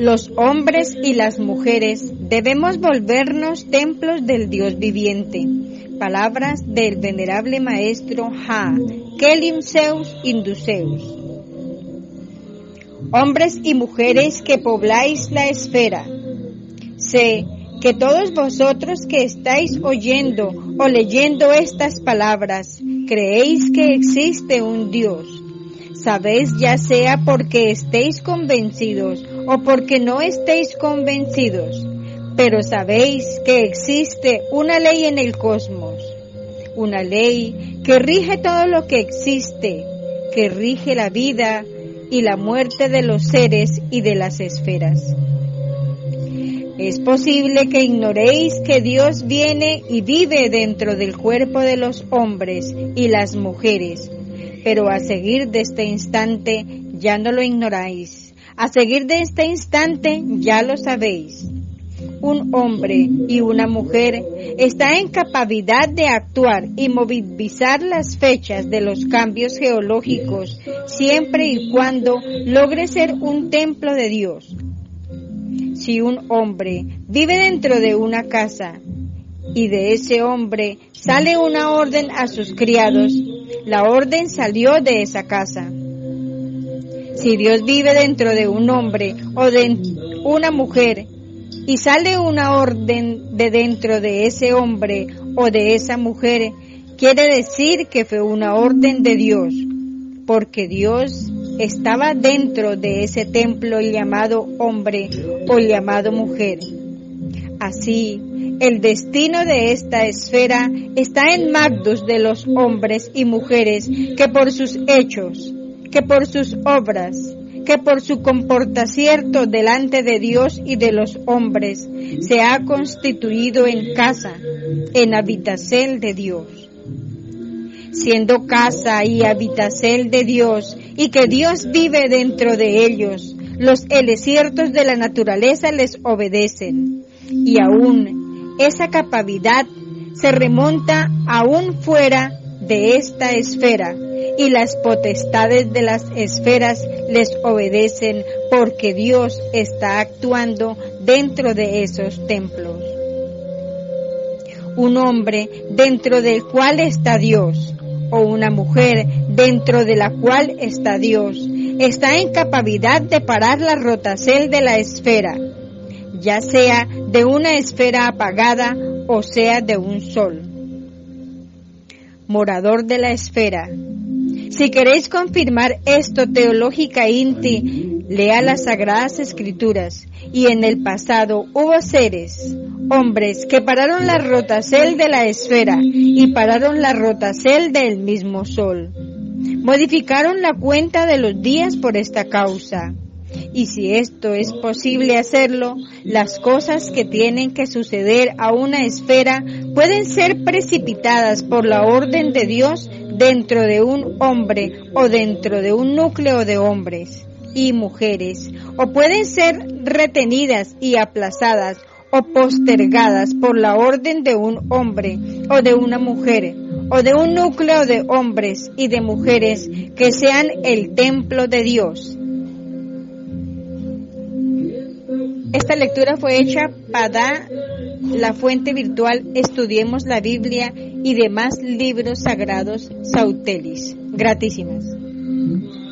Los hombres y las mujeres debemos volvernos templos del Dios viviente. Palabras del venerable maestro Ha, Kelim Zeus Induceus. Hombres y mujeres que pobláis la esfera, sé que todos vosotros que estáis oyendo o leyendo estas palabras, creéis que existe un Dios. Sabéis ya sea porque estéis convencidos o porque no estéis convencidos, pero sabéis que existe una ley en el cosmos, una ley que rige todo lo que existe, que rige la vida y la muerte de los seres y de las esferas. Es posible que ignoréis que Dios viene y vive dentro del cuerpo de los hombres y las mujeres, pero a seguir de este instante ya no lo ignoráis. A seguir de este instante ya lo sabéis. Un hombre y una mujer está en capacidad de actuar y movilizar las fechas de los cambios geológicos siempre y cuando logre ser un templo de Dios, si un hombre vive dentro de una casa y de ese hombre sale una orden a sus criados, la orden salió de esa casa. Si Dios vive dentro de un hombre o de una mujer y sale una orden de dentro de ese hombre o de esa mujer, quiere decir que fue una orden de Dios, porque Dios estaba dentro de ese templo llamado hombre o llamado mujer. Así, el destino de esta esfera está en magdos de los hombres y mujeres que por sus hechos, que por sus obras, que por su comportamiento delante de Dios y de los hombres se ha constituido en casa, en habitación de Dios siendo casa y habitación de Dios, y que Dios vive dentro de ellos. Los elesiertos de la naturaleza les obedecen, y aún esa capacidad se remonta aún fuera de esta esfera, y las potestades de las esferas les obedecen porque Dios está actuando dentro de esos templos. Un hombre dentro del cual está Dios, o una mujer dentro de la cual está Dios, está en capacidad de parar la rotación de la esfera, ya sea de una esfera apagada o sea de un sol. Morador de la esfera. Si queréis confirmar esto teológica inti, lea las sagradas escrituras y en el pasado hubo seres, hombres, que pararon la rotacel de la esfera y pararon la rotacel del mismo sol. Modificaron la cuenta de los días por esta causa. Y si esto es posible hacerlo, las cosas que tienen que suceder a una esfera pueden ser precipitadas por la orden de Dios dentro de un hombre o dentro de un núcleo de hombres y mujeres, o pueden ser retenidas y aplazadas o postergadas por la orden de un hombre o de una mujer o de un núcleo de hombres y de mujeres que sean el templo de Dios. Esta lectura fue hecha para la fuente virtual Estudiemos la Biblia y demás libros sagrados Sautelis. Gratísimas.